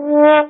Yeah.